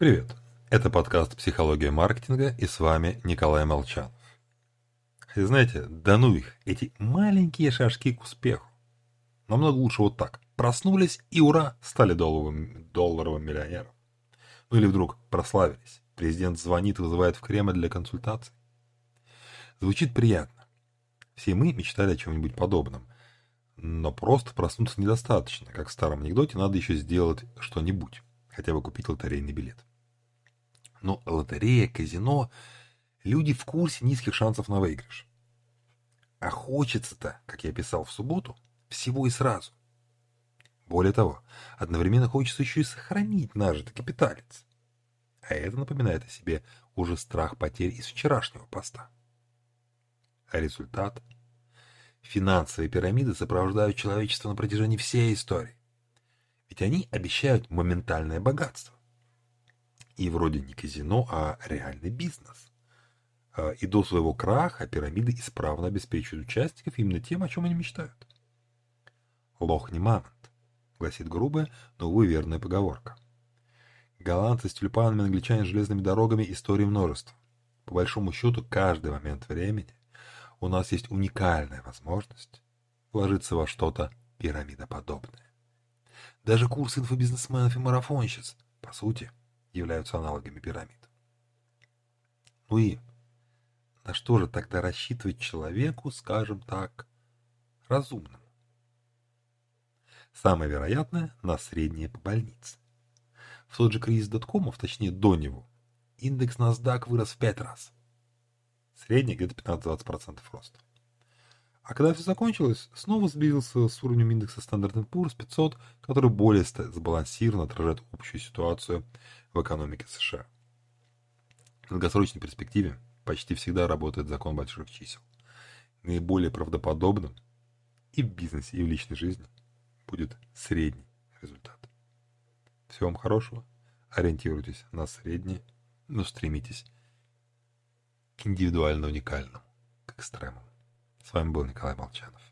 Привет! Это подкаст «Психология маркетинга» и с вами Николай Молчанов. И знаете, да ну их, эти маленькие шажки к успеху. Намного лучше вот так. Проснулись и ура, стали долларовым, долларовым миллионером. Ну или вдруг прославились. Президент звонит и вызывает в Кремль для консультаций. Звучит приятно. Все мы мечтали о чем-нибудь подобном. Но просто проснуться недостаточно. Как в старом анекдоте, надо еще сделать что-нибудь. Хотя бы купить лотерейный билет. Но лотерея, казино, люди в курсе низких шансов на выигрыш. А хочется-то, как я писал в субботу, всего и сразу. Более того, одновременно хочется еще и сохранить нажитый капиталец. А это напоминает о себе уже страх потерь из вчерашнего поста. А результат? Финансовые пирамиды сопровождают человечество на протяжении всей истории. Ведь они обещают моментальное богатство. И вроде не казино, а реальный бизнес. А, и до своего краха пирамиды исправно обеспечивают участников именно тем, о чем они мечтают. Лох не мамонт, гласит грубая, но, увы, верная поговорка. Голландцы с тюльпанами, англичане с железными дорогами, истории множество. По большому счету, каждый момент времени у нас есть уникальная возможность вложиться во что-то пирамидоподобное. Даже курсы инфобизнесменов и марафонщиц, по сути, являются аналогами пирамид. Ну и на что же тогда рассчитывать человеку, скажем так, разумному? Самое вероятное – на среднее по больнице. В тот же кризис доткомов, точнее до него, индекс NASDAQ вырос в 5 раз. Средний где-то 15-20% роста. А когда все закончилось, снова сблизился с уровнем индекса Standard Poor's 500, который более сбалансированно отражает общую ситуацию в экономике США. В долгосрочной перспективе почти всегда работает закон больших чисел. Наиболее правдоподобным и в бизнесе, и в личной жизни будет средний результат. Всего вам хорошего. Ориентируйтесь на средний, но стремитесь к индивидуально уникальному, к экстремуму. С вами был Николай Молчанов.